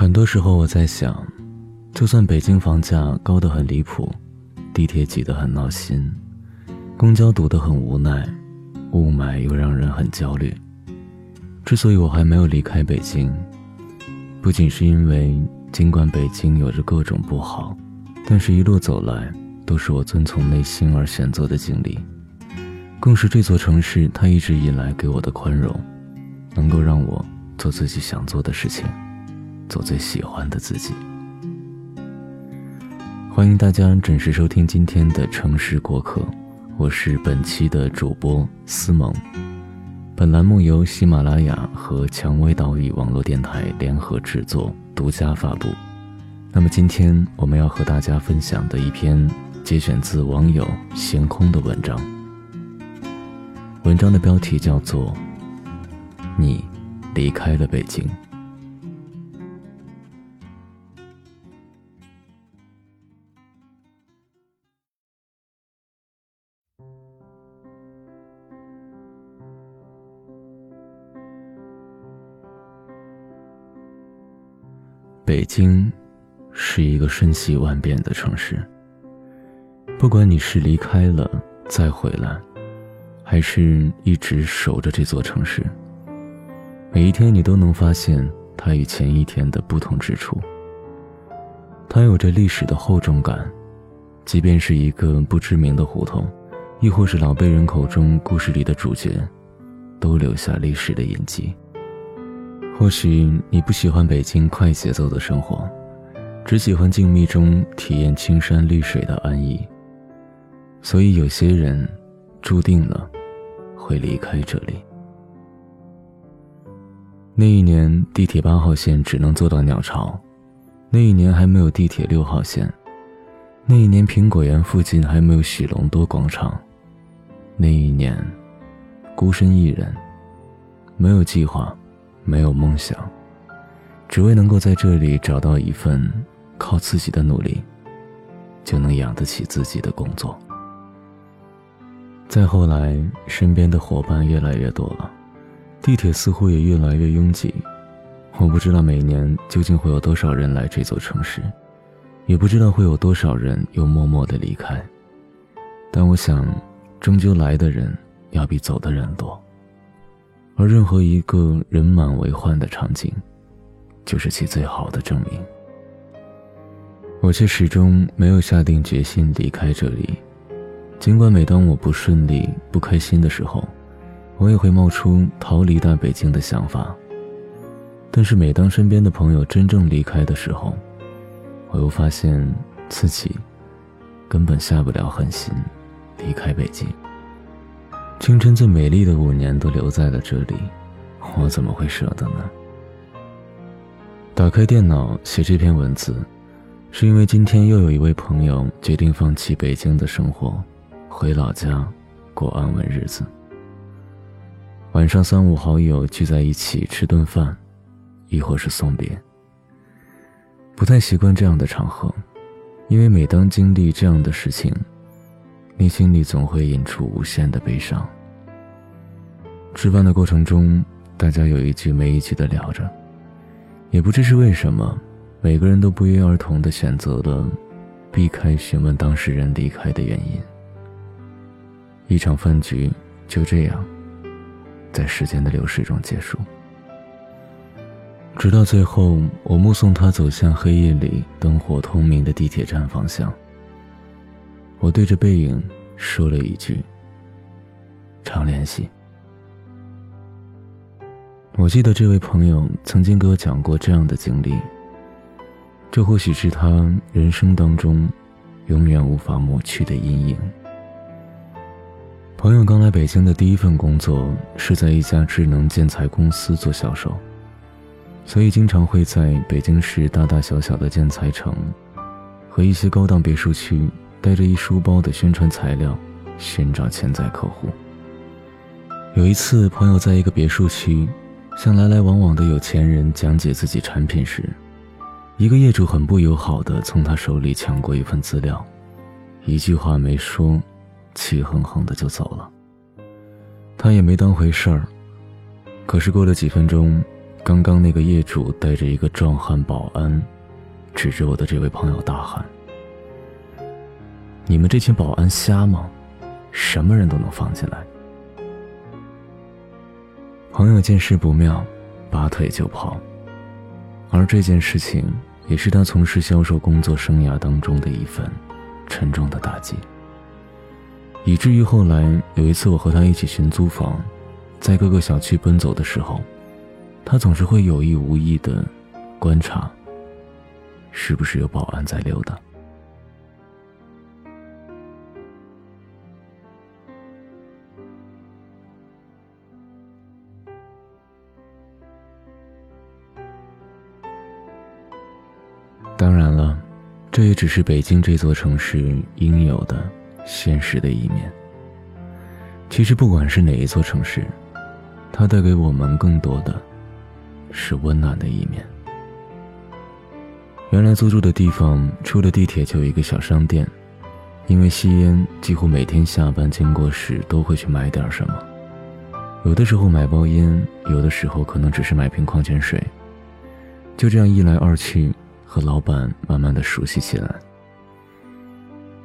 很多时候我在想，就算北京房价高得很离谱，地铁挤得很闹心，公交堵得很无奈，雾霾又让人很焦虑。之所以我还没有离开北京，不仅是因为尽管北京有着各种不好，但是一路走来都是我遵从内心而选择的经历，更是这座城市它一直以来给我的宽容，能够让我做自己想做的事情。做最喜欢的自己。欢迎大家准时收听今天的城市过客，我是本期的主播思萌。本栏目由喜马拉雅和蔷薇岛屿网络电台联合制作，独家发布。那么今天我们要和大家分享的一篇节选自网友闲空的文章。文章的标题叫做《你离开了北京》。北京是一个瞬息万变的城市。不管你是离开了再回来，还是一直守着这座城市，每一天你都能发现它与前一天的不同之处。它有着历史的厚重感，即便是一个不知名的胡同，亦或是老辈人口中故事里的主角，都留下历史的印记。或许你不喜欢北京快节奏的生活，只喜欢静谧中体验青山绿水的安逸。所以有些人，注定了会离开这里。那一年地铁八号线只能坐到鸟巢，那一年还没有地铁六号线，那一年苹果园附近还没有许龙多广场，那一年，孤身一人，没有计划。没有梦想，只为能够在这里找到一份靠自己的努力就能养得起自己的工作。再后来，身边的伙伴越来越多了，地铁似乎也越来越拥挤。我不知道每年究竟会有多少人来这座城市，也不知道会有多少人又默默的离开。但我想，终究来的人要比走的人多。而任何一个人满为患的场景，就是其最好的证明。我却始终没有下定决心离开这里，尽管每当我不顺利、不开心的时候，我也会冒出逃离大北京的想法。但是每当身边的朋友真正离开的时候，我又发现自己根本下不了狠心离开北京。青春最美丽的五年都留在了这里，我怎么会舍得呢？打开电脑写这篇文字，是因为今天又有一位朋友决定放弃北京的生活，回老家过安稳日子。晚上三五好友聚在一起吃顿饭，亦或是送别。不太习惯这样的场合，因为每当经历这样的事情。内心里总会引出无限的悲伤。吃饭的过程中，大家有一句没一句的聊着，也不知是为什么，每个人都不约而同的选择了避开询问当事人离开的原因。一场饭局就这样，在时间的流逝中结束。直到最后，我目送他走向黑夜里灯火通明的地铁站方向。我对着背影说了一句：“常联系。”我记得这位朋友曾经给我讲过这样的经历，这或许是他人生当中永远无法抹去的阴影。朋友刚来北京的第一份工作是在一家智能建材公司做销售，所以经常会在北京市大大小小的建材城和一些高档别墅区。带着一书包的宣传材料，寻找潜在客户。有一次，朋友在一个别墅区，向来来往往的有钱人讲解自己产品时，一个业主很不友好的从他手里抢过一份资料，一句话没说，气哼哼的就走了。他也没当回事儿。可是过了几分钟，刚刚那个业主带着一个壮汉保安，指着我的这位朋友大喊：“你们这群保安瞎吗？什么人都能放进来？”朋友见势不妙，拔腿就跑。而这件事情，也是他从事销售工作生涯当中的一份沉重的打击。以至于后来有一次，我和他一起寻租房，在各个小区奔走的时候，他总是会有意无意的观察，是不是有保安在溜达。当然了，这也只是北京这座城市应有的。现实的一面。其实，不管是哪一座城市，它带给我们更多的是温暖的一面。原来租住的地方，出了地铁就有一个小商店，因为吸烟，几乎每天下班经过时都会去买点什么。有的时候买包烟，有的时候可能只是买瓶矿泉水。就这样一来二去，和老板慢慢的熟悉起来。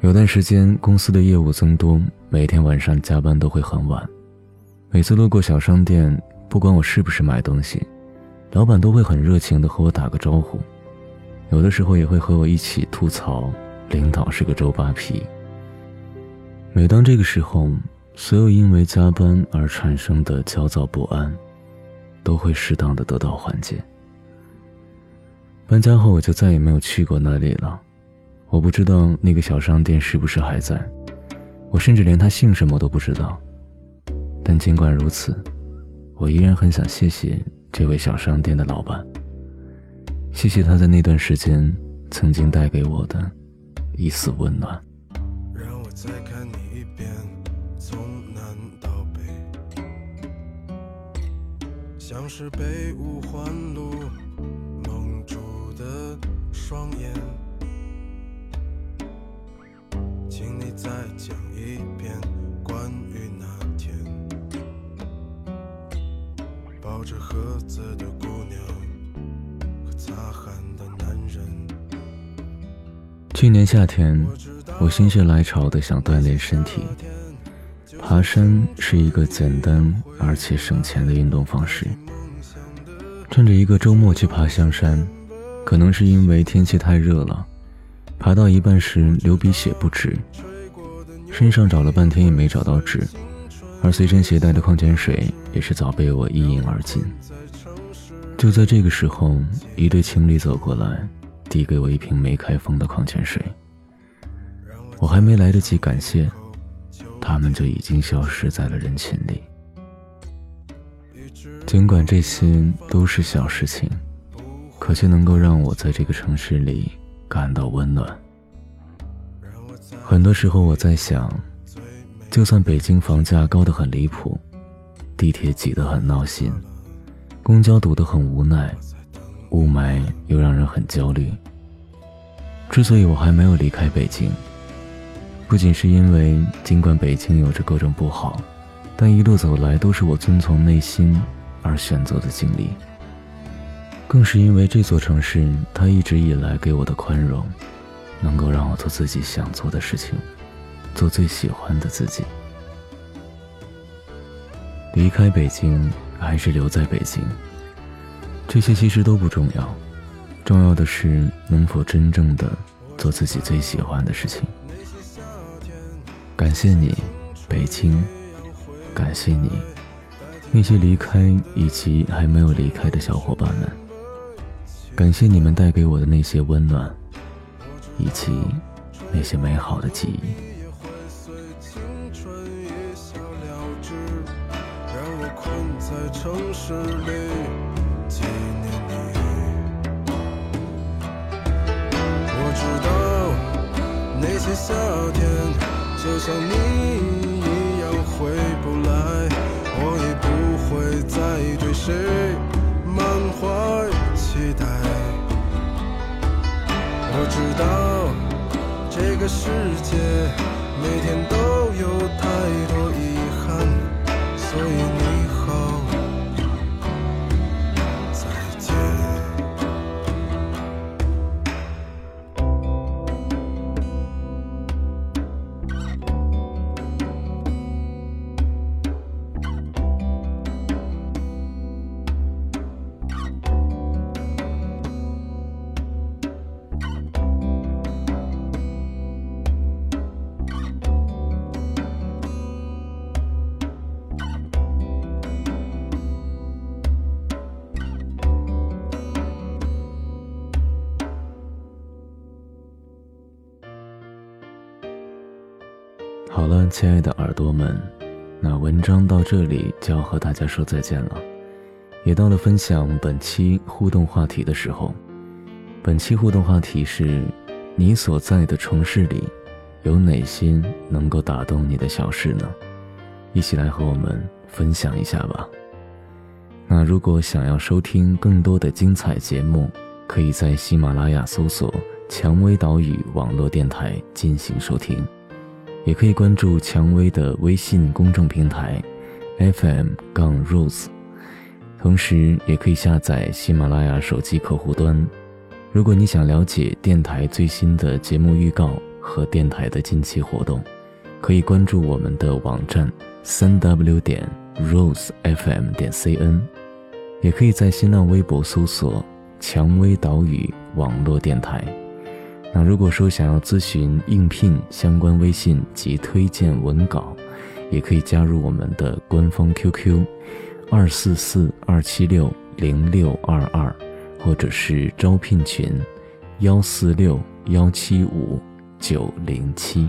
有段时间，公司的业务增多，每天晚上加班都会很晚。每次路过小商店，不管我是不是买东西，老板都会很热情的和我打个招呼。有的时候也会和我一起吐槽领导是个周扒皮。每当这个时候，所有因为加班而产生的焦躁不安，都会适当的得到缓解。搬家后，我就再也没有去过那里了。我不知道那个小商店是不是还在，我甚至连他姓什么都不知道。但尽管如此，我依然很想谢谢这位小商店的老板，谢谢他在那段时间曾经带给我的一丝温暖。让我再看你一遍，从南到北，像是被五环路双眼。请你再讲一遍关于那天抱着盒子的姑娘和擦汗的男人。去年夏天，我心血来潮的想锻炼身体，爬山是一个简单而且省钱的运动方式。趁着一个周末去爬香山，可能是因为天气太热了，爬到一半时流鼻血不止。身上找了半天也没找到纸，而随身携带的矿泉水也是早被我一饮而尽。就在这个时候，一对情侣走过来，递给我一瓶没开封的矿泉水。我还没来得及感谢，他们就已经消失在了人群里。尽管这些都是小事情，可却能够让我在这个城市里感到温暖。很多时候我在想，就算北京房价高得很离谱，地铁挤得很闹心，公交堵得很无奈，雾霾又让人很焦虑。之所以我还没有离开北京，不仅是因为尽管北京有着各种不好，但一路走来都是我遵从内心而选择的经历，更是因为这座城市它一直以来给我的宽容。能够让我做自己想做的事情，做最喜欢的自己。离开北京还是留在北京，这些其实都不重要，重要的是能否真正的做自己最喜欢的事情。感谢你，北京，感谢你，那些离开以及还没有离开的小伙伴们，感谢你们带给我的那些温暖。以及那些美好的记忆。我知道那些夏天就像你一样回不来，我也不会再对谁我知道。这个世界每天都有太多遗憾，所以你好了，亲爱的耳朵们，那文章到这里就要和大家说再见了，也到了分享本期互动话题的时候。本期互动话题是：你所在的城市里，有哪些能够打动你的小事呢？一起来和我们分享一下吧。那如果想要收听更多的精彩节目，可以在喜马拉雅搜索“蔷薇岛屿网络电台”进行收听。也可以关注蔷薇的微信公众平台，FM 杠 Rose，同时也可以下载喜马拉雅手机客户端。如果你想了解电台最新的节目预告和电台的近期活动，可以关注我们的网站三 W 点 RoseFM 点 CN，也可以在新浪微博搜索“蔷薇岛屿网络电台”。那如果说想要咨询应聘相关微信及推荐文稿，也可以加入我们的官方 QQ，二四四二七六零六二二，或者是招聘群，幺四六幺七五九零七。